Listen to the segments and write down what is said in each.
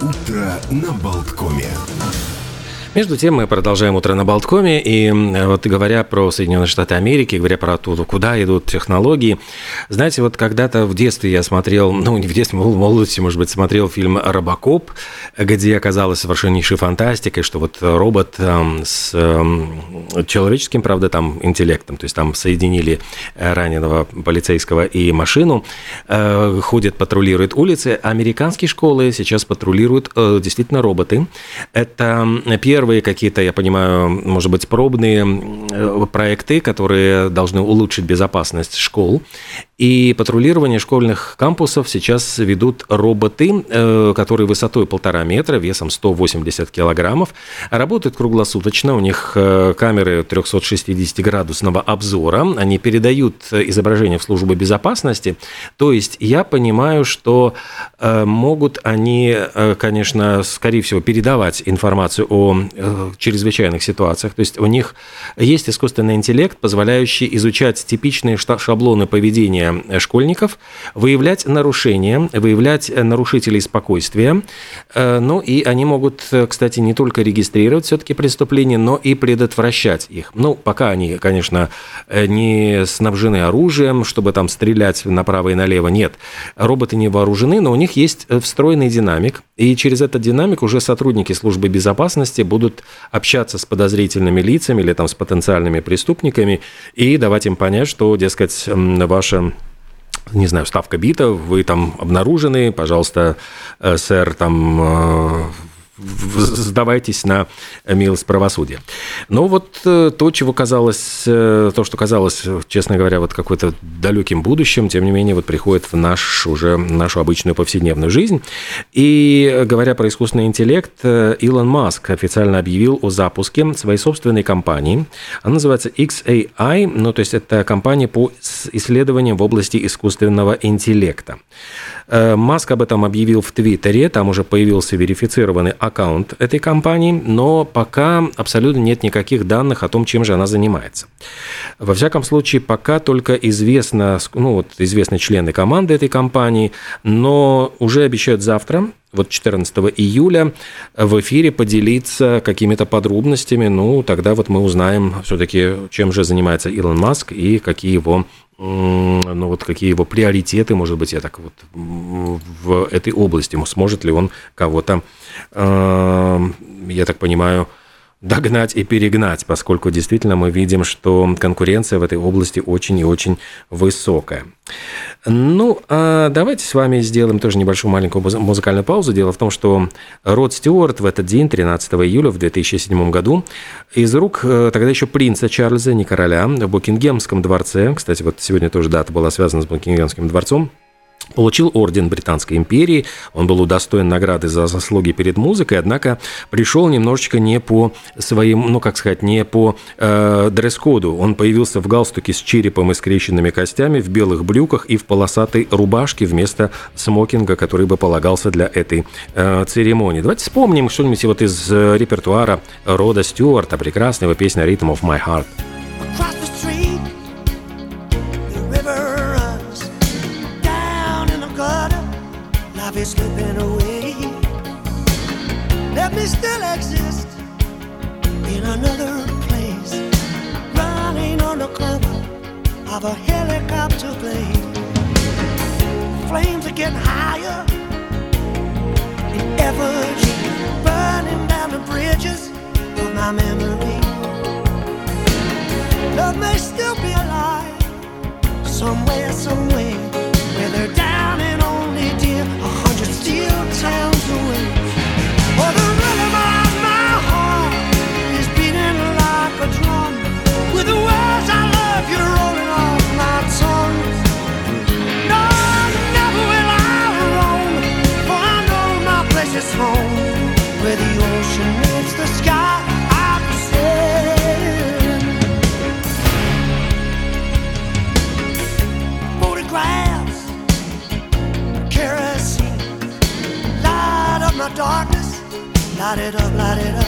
Утро на Болткоме. Между тем мы продолжаем утро на Болткоме, и вот говоря про Соединенные Штаты Америки, говоря про то, куда идут технологии, знаете, вот когда-то в детстве я смотрел, ну не в детстве, в молодости, может быть, смотрел фильм «Робокоп», где оказалось совершеннейшей фантастикой, что вот робот эм, с эм, человеческим, правда, там интеллектом, то есть там соединили раненого полицейского и машину, э, ходит, патрулирует улицы. Американские школы сейчас патрулируют э, действительно роботы. Это первый первые какие-то, я понимаю, может быть, пробные э, проекты, которые должны улучшить безопасность школ. И патрулирование школьных кампусов сейчас ведут роботы, э, которые высотой полтора метра, весом 180 килограммов. Работают круглосуточно, у них э, камеры 360-градусного обзора, они передают изображение в службу безопасности. То есть я понимаю, что могут они, конечно, скорее всего, передавать информацию о чрезвычайных ситуациях. То есть у них есть искусственный интеллект, позволяющий изучать типичные шаблоны поведения поведения школьников, выявлять нарушения, выявлять нарушителей спокойствия. Э, ну и они могут, кстати, не только регистрировать все-таки преступления, но и предотвращать их. Ну, пока они, конечно, не снабжены оружием, чтобы там стрелять направо и налево, нет. Роботы не вооружены, но у них есть встроенный динамик, и через этот динамик уже сотрудники службы безопасности будут общаться с подозрительными лицами или там с потенциальными преступниками и давать им понять, что, дескать, ваша не знаю, ставка бита, вы там обнаружены, пожалуйста, э, сэр, там э, сдавайтесь на милость правосудия. Но вот э, то, чего казалось, э, то, что казалось, честно говоря, вот какой-то далеким будущим, тем не менее, вот приходит в наш уже нашу обычную повседневную жизнь. И говоря про искусственный интеллект, э, Илон Маск официально объявил о запуске своей собственной компании. Она называется XAI, ну то есть это компания по исследованиям в области искусственного интеллекта. Маск об этом объявил в Твиттере, там уже появился верифицированный аккаунт этой компании, но пока абсолютно нет никаких данных о том, чем же она занимается. Во всяком случае, пока только известно, ну вот известны члены команды этой компании, но уже обещают завтра, вот 14 июля в эфире поделиться какими-то подробностями. Ну, тогда вот мы узнаем все-таки, чем же занимается Илон Маск и какие его ну вот какие его приоритеты, может быть, я так вот в этой области, сможет ли он кого-то, э, я так понимаю, догнать и перегнать, поскольку действительно мы видим, что конкуренция в этой области очень и очень высокая. Ну, а давайте с вами сделаем тоже небольшую маленькую музыкальную паузу. Дело в том, что Род Стюарт в этот день, 13 июля в 2007 году, из рук э, тогда еще принца Чарльза, не короля, в Букингемском дворце, кстати, вот сегодня тоже дата была связана с Букингемским дворцом, Получил орден Британской империи, он был удостоен награды за заслуги перед музыкой, однако пришел немножечко не по своим, ну как сказать, не по э, дресс-коду. Он появился в галстуке с черепом и скрещенными костями, в белых брюках и в полосатой рубашке вместо смокинга, который бы полагался для этой э, церемонии. Давайте вспомним что-нибудь вот из э, репертуара Рода Стюарта, прекрасная его песня «Rhythm of My Heart». Slipping away. Let me still exist in another place, running under cover of a helicopter blade. Flames are getting higher in effigy, burning down the bridges of my memory. Love may still be alive somewhere, somewhere Light it up, light it up,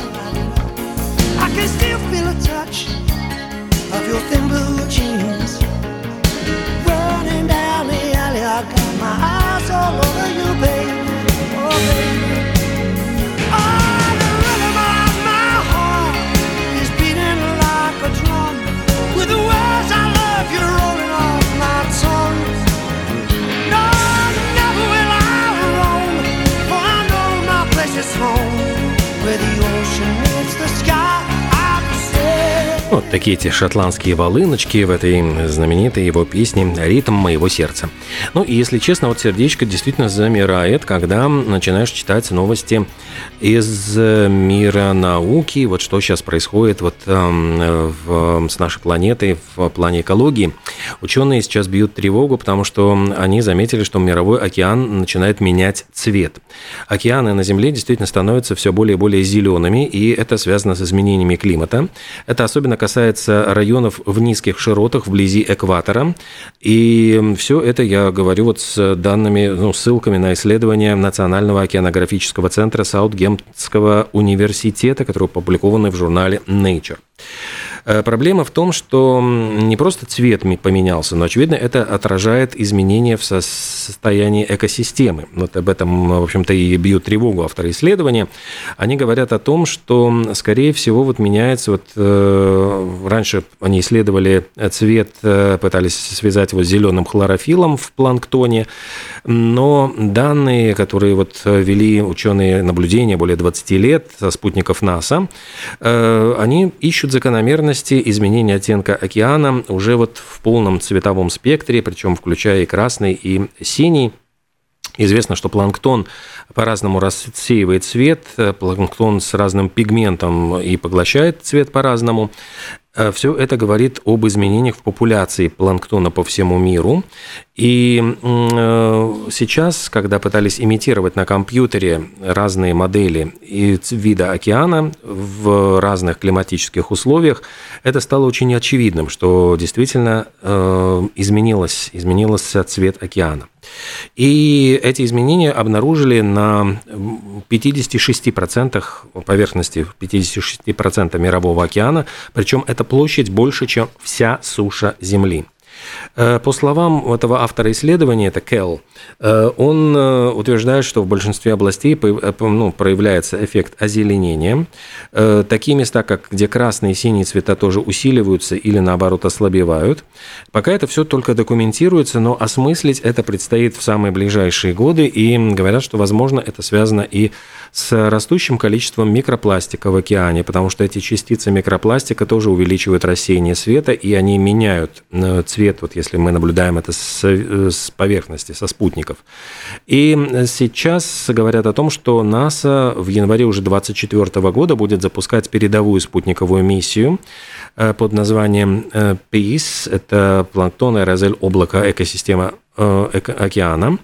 Look, Вот такие эти шотландские волыночки в этой знаменитой его песне «Ритм моего сердца». Ну и, если честно, вот сердечко действительно замирает, когда начинаешь читать новости из мира науки, вот что сейчас происходит вот э, в, с нашей планетой в плане экологии. Ученые сейчас бьют тревогу, потому что они заметили, что мировой океан начинает менять цвет. Океаны на Земле действительно становятся все более и более зелеными, и это связано с изменениями климата. Это особенно особенно касается районов в низких широтах вблизи экватора. И все это я говорю вот с данными, ну, ссылками на исследования Национального океанографического центра Саутгемптского университета, которые опубликованы в журнале Nature. Э, проблема в том, что не просто цвет поменялся, но, очевидно, это отражает изменения в состоянии экосистемы. Вот об этом, в общем-то, и бьют тревогу авторы исследования. Они говорят о том, что, скорее всего, вот меняется, вот э, раньше они исследовали цвет, э, пытались связать его с зеленым хлорофилом в планктоне, но данные, которые вот вели ученые наблюдения более 20 лет со спутников НАСА, они ищут закономерность особенности изменения оттенка океана уже вот в полном цветовом спектре, причем включая и красный, и синий. Известно, что планктон по-разному рассеивает цвет, планктон с разным пигментом и поглощает цвет по-разному. Э, Все это говорит об изменениях в популяции планктона по всему миру. И э, сейчас, когда пытались имитировать на компьютере разные модели вида океана в разных климатических условиях, это стало очень очевидным, что действительно э, изменилось, изменился цвет океана. И эти изменения обнаружили на 56% поверхности, 56% мирового океана, причем эта площадь больше, чем вся суша Земли. Э, по словам этого автора исследования, это Келл, э, он э, утверждает, что в большинстве областей ну, проявляется эффект озеленения. Такие места, как где красные и синие цвета тоже усиливаются или наоборот ослабевают. Пока это все только документируется, но осмыслить это предстоит в самые ближайшие годы, и говорят, что, возможно, это связано и с растущим количеством микропластика в океане, потому что эти частицы микропластика тоже увеличивают рассеяние света, и они меняют цвет, вот если мы наблюдаем это с, с поверхности, со спутников. И сейчас говорят о том, что НАСА в январе уже 2024 года будет запускать передовую спутниковую миссию э, под названием э, PEACE, это планктон, аэрозель, облако, экосистема Э, океана,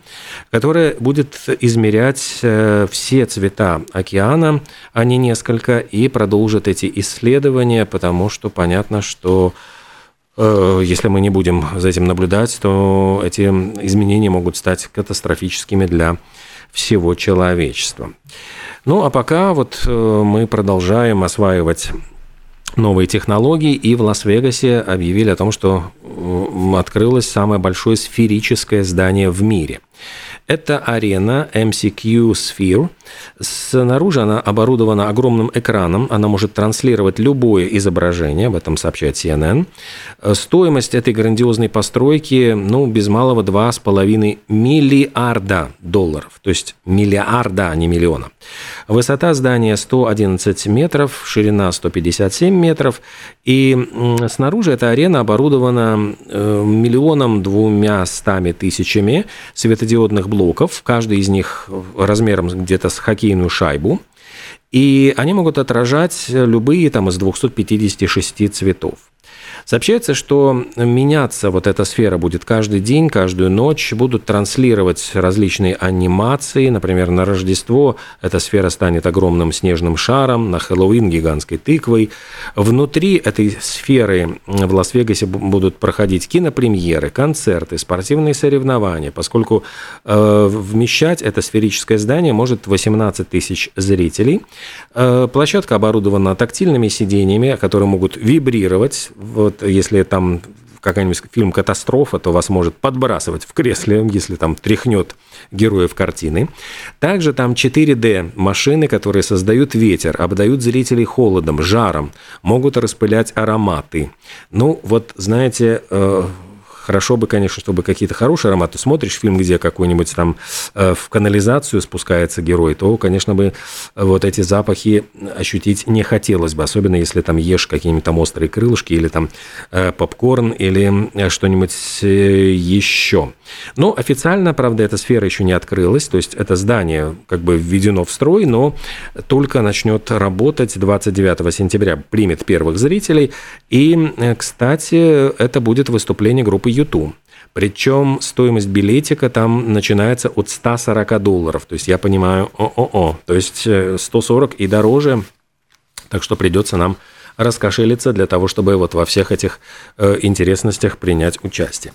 которая будет измерять э, все цвета океана, а не несколько, и продолжит эти исследования, потому что понятно, что э, если мы не будем за этим наблюдать, то эти изменения могут стать катастрофическими для всего человечества. Ну а пока вот мы продолжаем осваивать новые технологии, и в Лас-Вегасе объявили о том, что открылось самое большое сферическое здание в мире – это арена MCQ Sphere. Снаружи она оборудована огромным экраном, она может транслировать любое изображение, об этом сообщает CNN. Стоимость этой грандиозной постройки, ну, без малого 2,5 миллиарда долларов, то есть миллиарда, а не миллиона. Высота здания 111 метров, ширина 157 метров, и снаружи эта арена оборудована э, миллионом двумя стами тысячами светодиодных блоков, каждый из них размером где-то с хоккейную шайбу. И они могут отражать любые там из 256 цветов. Сообщается, что меняться вот эта сфера будет каждый день, каждую ночь, будут транслировать различные анимации, например, на Рождество эта сфера станет огромным снежным шаром, на Хэллоуин гигантской тыквой. Внутри этой сферы в Лас-Вегасе будут проходить кинопремьеры, концерты, спортивные соревнования, поскольку э, вмещать это сферическое здание может 18 тысяч зрителей. Э, площадка оборудована тактильными сиденьями, которые могут вибрировать вот если там какой-нибудь фильм «Катастрофа», то вас может подбрасывать в кресле, если там тряхнет героев картины. Также там 4D машины, которые создают ветер, обдают зрителей холодом, жаром, могут распылять ароматы. Ну, вот, знаете, э, хорошо бы, конечно, чтобы какие-то хорошие ароматы. Смотришь фильм, где какой-нибудь там э, в канализацию спускается герой, то, конечно бы, вот эти запахи ощутить не хотелось бы, особенно если там ешь какие-нибудь там острые крылышки или там э, попкорн или что-нибудь еще. Но официально, правда, эта сфера еще не открылась, то есть это здание как бы введено в строй, но только начнет работать 29 сентября, примет первых зрителей. И, кстати, это будет выступление группы YouTube. Причем стоимость билетика там начинается от 140 долларов. То есть я понимаю, о-о-о, то есть 140 и дороже. Так что придется нам раскошелиться для того, чтобы вот во всех этих э, интересностях принять участие.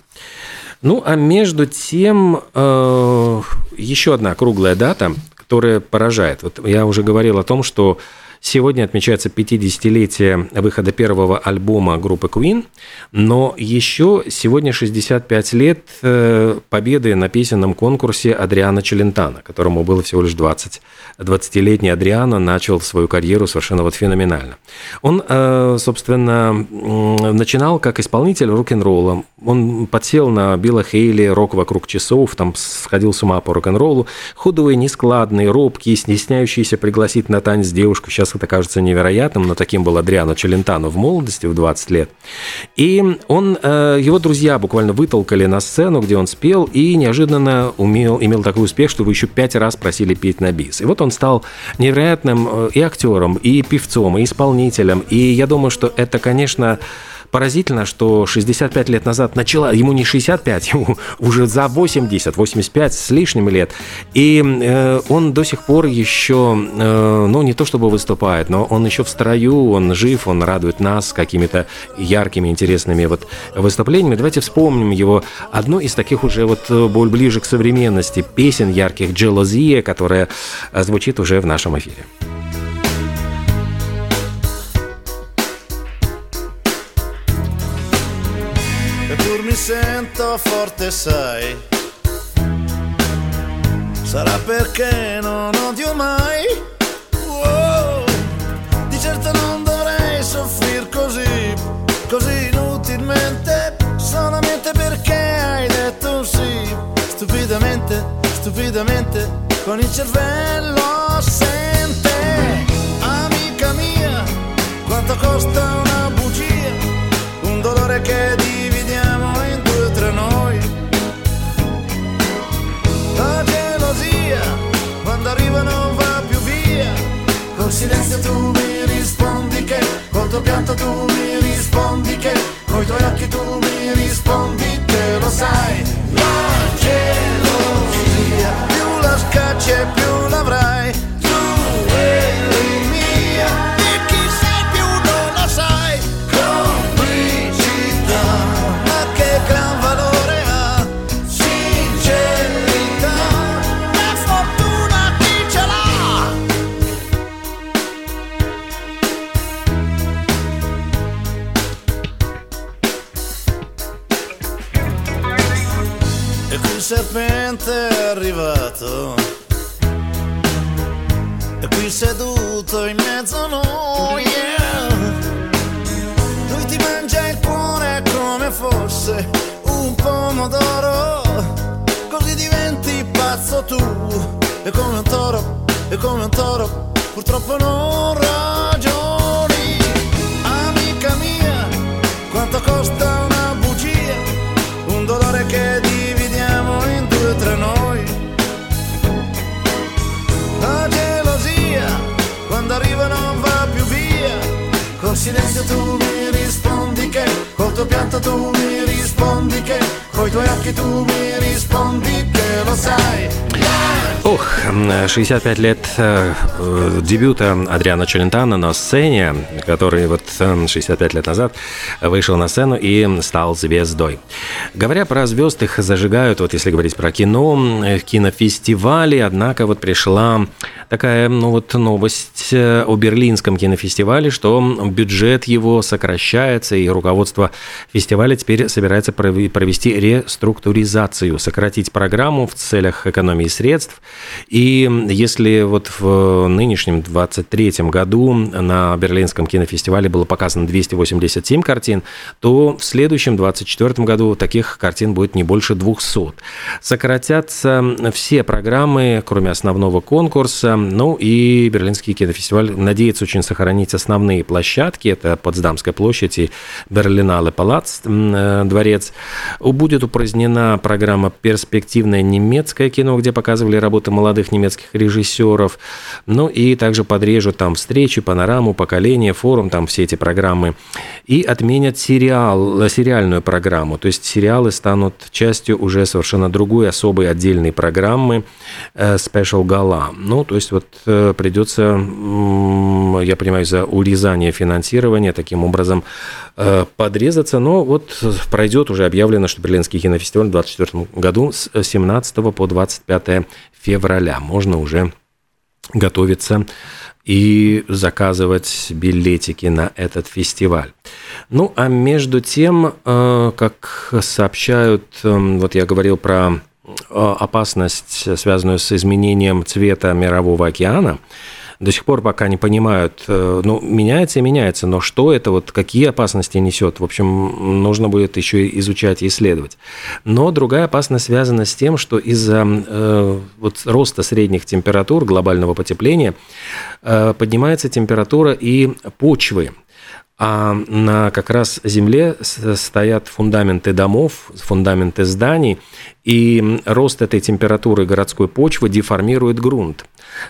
Ну, а между тем, э, еще одна круглая дата, которая поражает. Вот я уже говорил о том, что Сегодня отмечается 50-летие выхода первого альбома группы Queen, но еще сегодня 65 лет э, победы на песенном конкурсе Адриана Челентана, которому было всего лишь 20. 20-летний Адриано начал свою карьеру совершенно вот феноменально. Он, э, собственно, начинал как исполнитель рок-н-ролла. Он подсел на Билла Хейли, рок вокруг часов, там сходил с ума по рок-н-роллу. Худой, нескладный, робкий, стесняющийся пригласить на танец девушку. Сейчас это кажется невероятным, но таким был Адриано Челентано в молодости, в 20 лет. И он, э, его друзья буквально вытолкали на сцену, где он спел, и неожиданно умел, имел такой успех, что вы еще пять раз просили петь на бис. И вот он стал невероятным э, и актером, и певцом, и исполнителем. И я думаю, что это, конечно, поразительно, что 65 лет назад начала, ему не 65, ему уже за 80, 85 с лишним лет, и э, он до сих пор еще, э, ну, не то чтобы выступает, но он еще в строю, он жив, он радует нас какими-то яркими, интересными вот выступлениями. Давайте вспомним его одну из таких уже вот э, более ближе к современности песен ярких «Джелозия», которая э, звучит уже в нашем эфире. Sento forte, sai. Sarà perché non odio mai. Wow. Di certo non dovrei soffrire così, così inutilmente. Solamente perché hai detto sì. Stupidamente, stupidamente, con il cervello assente. Amica mia, quanto costa una bugia? Un dolore che silenzio tu mi rispondi che, col tuo pianto tu mi rispondi che, coi tuoi occhi tu pomodoro Così diventi pazzo tu E come un toro, e come un toro Purtroppo non ragioni Amica mia, quanto costa una bugia Un dolore che dividiamo in due tra noi. La gelosia, quando arriva non va più via. Col silenzio tu mi rispondi che, col tuo pianto tu mi rispondi che, coi tuoi occhi tu mi rispondi che lo sai. Ох, 65 лет э, дебюта Адриана Челентана на сцене, который вот 65 лет назад вышел на сцену и стал звездой. Говоря про звезд, их зажигают, вот если говорить про кино, кинофестивали, однако вот пришла такая ну вот новость э, о Берлинском кинофестивале, что бюджет его сокращается, и руководство фестиваля теперь собирается провести реструктуризацию, сократить программу в целях экономии экономии средств. И если вот в нынешнем 23 году на Берлинском кинофестивале было показано 287 картин, то в следующем 24 году таких картин будет не больше 200. Сократятся все программы, кроме основного конкурса. Ну и Берлинский кинофестиваль надеется очень сохранить основные площадки. Это Потсдамская площадь и Берлинале Палац, э, дворец. Будет упразднена программа «Перспективное немецкое кино», где показывали работы молодых немецких режиссеров. Ну и также подрежут там встречи, панораму, поколение, форум, там все эти программы. И отменят сериал, сериальную программу. То есть сериалы станут частью уже совершенно другой, особой, отдельной программы э, Special Gala. Ну, то есть вот э, придется, я понимаю, за урезание финансирования таким образом э, подрезаться. Но вот пройдет уже объявлено, что Берлинский кинофестиваль в 2024 году с 17 по 25 февраля. Можно уже готовиться и заказывать билетики на этот фестиваль. Ну, а между тем, э, как сообщают, эм, вот я говорил про э, опасность, связанную с изменением цвета Мирового океана, до сих пор пока не понимают, э, ну, меняется и меняется, но что это, вот какие опасности несет, в общем, нужно будет еще изучать и исследовать. Но другая опасность связана с тем, что из-за э, вот роста средних температур, глобального потепления, э, поднимается температура и почвы а на как раз земле стоят фундаменты домов, фундаменты зданий, и рост этой температуры городской почвы деформирует грунт.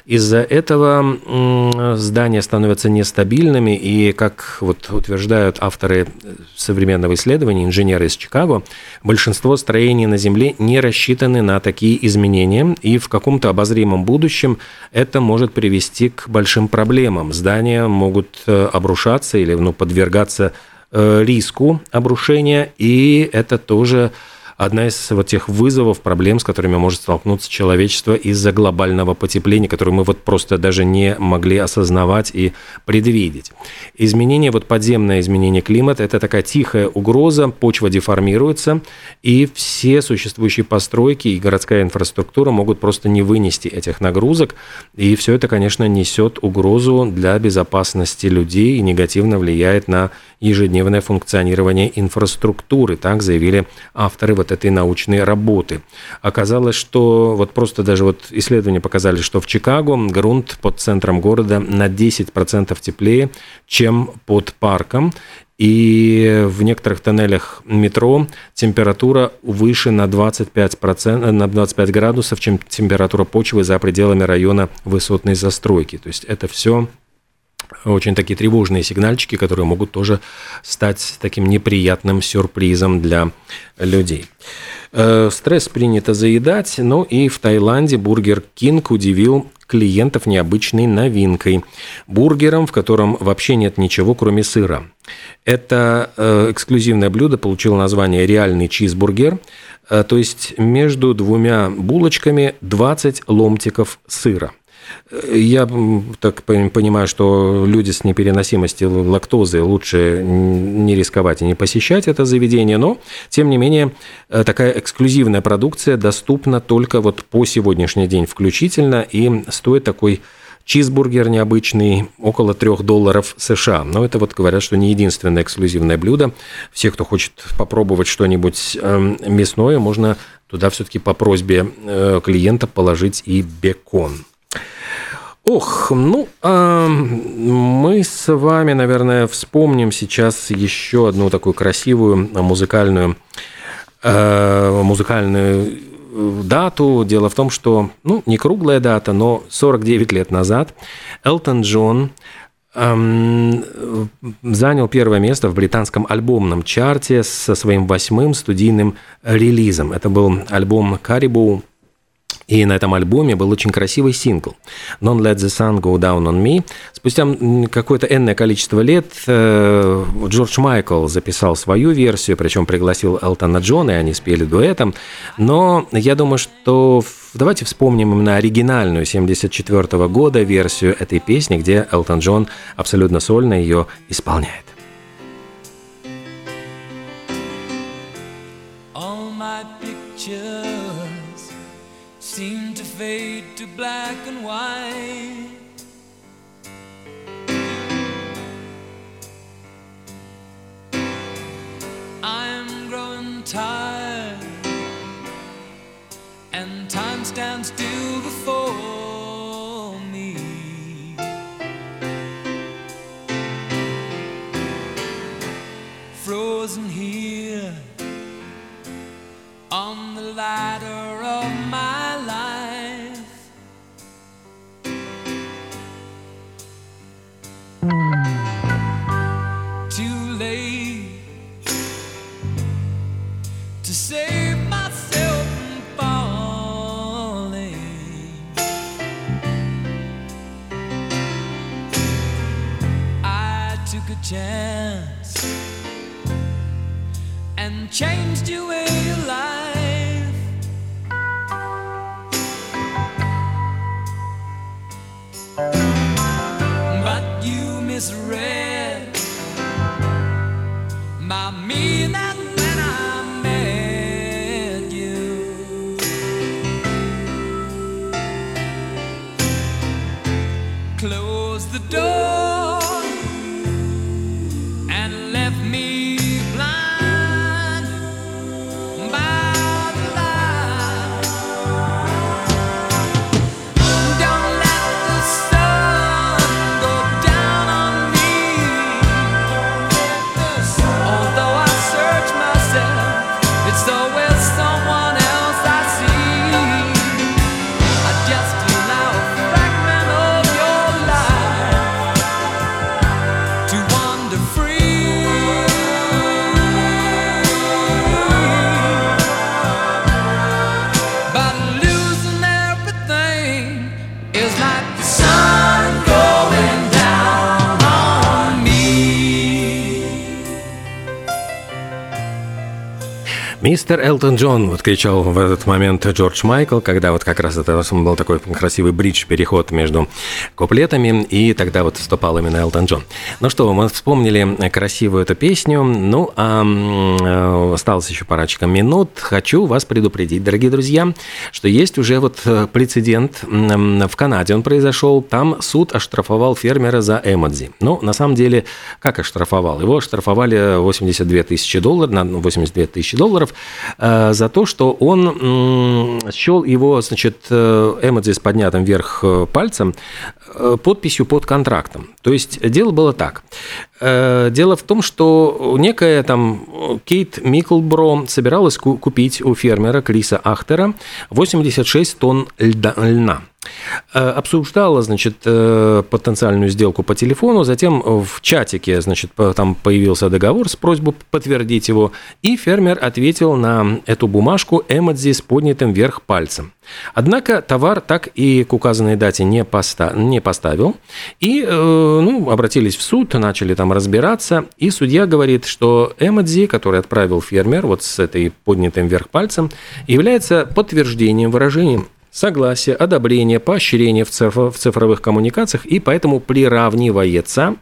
Из-за этого здания становятся нестабильными, и, как вот утверждают авторы современного исследования, инженеры из Чикаго, большинство строений на Земле не рассчитаны на такие изменения, и в каком-то обозримом будущем это может привести к большим проблемам. Здания могут э, обрушаться или ну, подвергаться э, риску обрушения, и это тоже одна из вот тех вызовов, проблем, с которыми может столкнуться человечество из-за глобального потепления, которое мы вот просто даже не могли осознавать и предвидеть. Изменение, вот подземное изменение климата, это такая тихая угроза, почва деформируется, и все существующие постройки и городская инфраструктура могут просто не вынести этих нагрузок, и все это, конечно, несет угрозу для безопасности людей и негативно влияет на ежедневное функционирование инфраструктуры, так заявили авторы вот этой научной работы. Оказалось, что вот просто даже вот исследования показали, что в Чикаго грунт под центром города на 10% теплее, чем под парком, и в некоторых тоннелях метро температура выше на 25%, на 25 градусов, чем температура почвы за пределами района высотной застройки. То есть это все очень такие тревожные сигнальчики, которые могут тоже стать таким неприятным сюрпризом для людей. Э, стресс принято заедать, но и в Таиланде Burger King удивил клиентов необычной новинкой. Бургером, в котором вообще нет ничего, кроме сыра. Это э, эксклюзивное блюдо получило название «Реальный чизбургер», э, то есть между двумя булочками 20 ломтиков сыра. Я так понимаю, что люди с непереносимостью лактозы лучше не рисковать и не посещать это заведение, но, тем не менее, э, такая эксклюзивная продукция доступна только вот по сегодняшний день включительно, и стоит такой чизбургер необычный около 3 долларов США. Но это вот говорят, что не единственное эксклюзивное блюдо. Все, кто хочет попробовать что-нибудь эм, мясное, можно туда все-таки по просьбе э, клиента положить и бекон. Ох, ну, а мы с вами, наверное, вспомним сейчас еще одну такую красивую музыкальную, э, музыкальную дату. Дело в том, что, ну, не круглая дата, но 49 лет назад Элтон Джон занял первое место в британском альбомном чарте со своим восьмым студийным релизом. Это был альбом «Caribou и на этом альбоме был очень красивый сингл «Don't Let the Sun Go Down on Me». Спустя какое-то энное количество лет э, Джордж Майкл записал свою версию, причем пригласил Элтона Джона, и они спели дуэтом. Но я думаю, что давайте вспомним именно оригинальную 74 года версию этой песни, где Элтон Джон абсолютно сольно ее исполняет. Fade to black and white. I'm growing tired, and time chance and changed your way of life. Мистер Элтон Джон, вот кричал в этот момент Джордж Майкл, когда вот как раз это был такой красивый бридж-переход между куплетами, и тогда вот вступал именно Элтон Джон. Ну что, мы вспомнили красивую эту песню, ну а э, осталось еще парочка минут. Хочу вас предупредить, дорогие друзья, что есть уже вот э, прецедент в Канаде, он произошел, там суд оштрафовал фермера за эмодзи. Ну, на самом деле, как оштрафовал? Его оштрафовали 82 тысячи долларов, на 82 тысячи долларов за то, что он счел его, значит, э, эмодзи с поднятым вверх э, пальцем э, подписью под контрактом. То есть дело было так. Э, Дело в том, что некая там Кейт Миклбро собиралась ку- купить у фермера Криса Ахтера 86 тонн льда- льна. Э, Обсуждала, значит, э, потенциальную сделку по телефону, затем в чатике, значит, там появился договор с просьбой подтвердить его, и фермер ответил на эту бумажку эмодзи с поднятым вверх пальцем. Однако товар так и к указанной дате не, поста- не поставил, и э, ну, обратились в суд, начали там разбираться, и судья говорит, что эмодзи, который отправил фермер вот с этой поднятым вверх пальцем, является подтверждением, выражением согласия, одобрения, поощрения в, цифр- в цифровых коммуникациях и поэтому приравнивается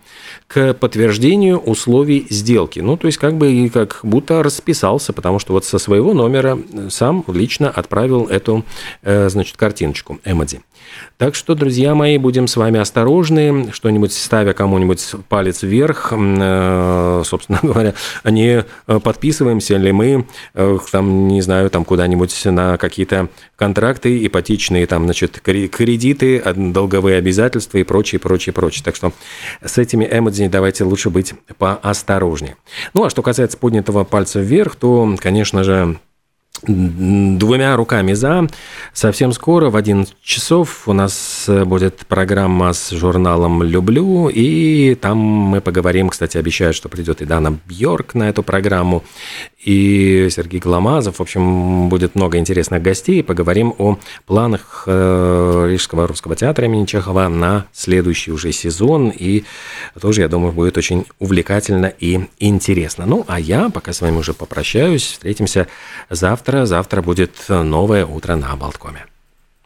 к подтверждению условий сделки. Ну, то есть как бы и как будто расписался, потому что вот со своего номера сам лично отправил эту, э, значит, картиночку, эмодзи. Так что, друзья мои, будем с вами осторожны, что-нибудь ставя кому-нибудь палец вверх, э, собственно говоря, не э, подписываемся ли мы, э, там, не знаю, там куда-нибудь на какие-то контракты ипотечные, там, значит, кре- кредиты, долговые обязательства и прочее, прочее, прочее. Так что с этими эмодзи давайте лучше быть поосторожнее. Ну, а что касается поднятого пальца вверх, то, конечно же, двумя руками за. Совсем скоро, в 11 часов, у нас будет программа с журналом «Люблю», и там мы поговорим, кстати, обещают, что придет и Дана Бьорк на эту программу, и Сергей Гломазов. В общем, будет много интересных гостей. Поговорим о планах э, Рижского русского театра имени Чехова на следующий уже сезон, и тоже, я думаю, будет очень увлекательно и интересно. Ну, а я пока с вами уже попрощаюсь. Встретимся завтра. Завтра будет новое утро на Болткоме.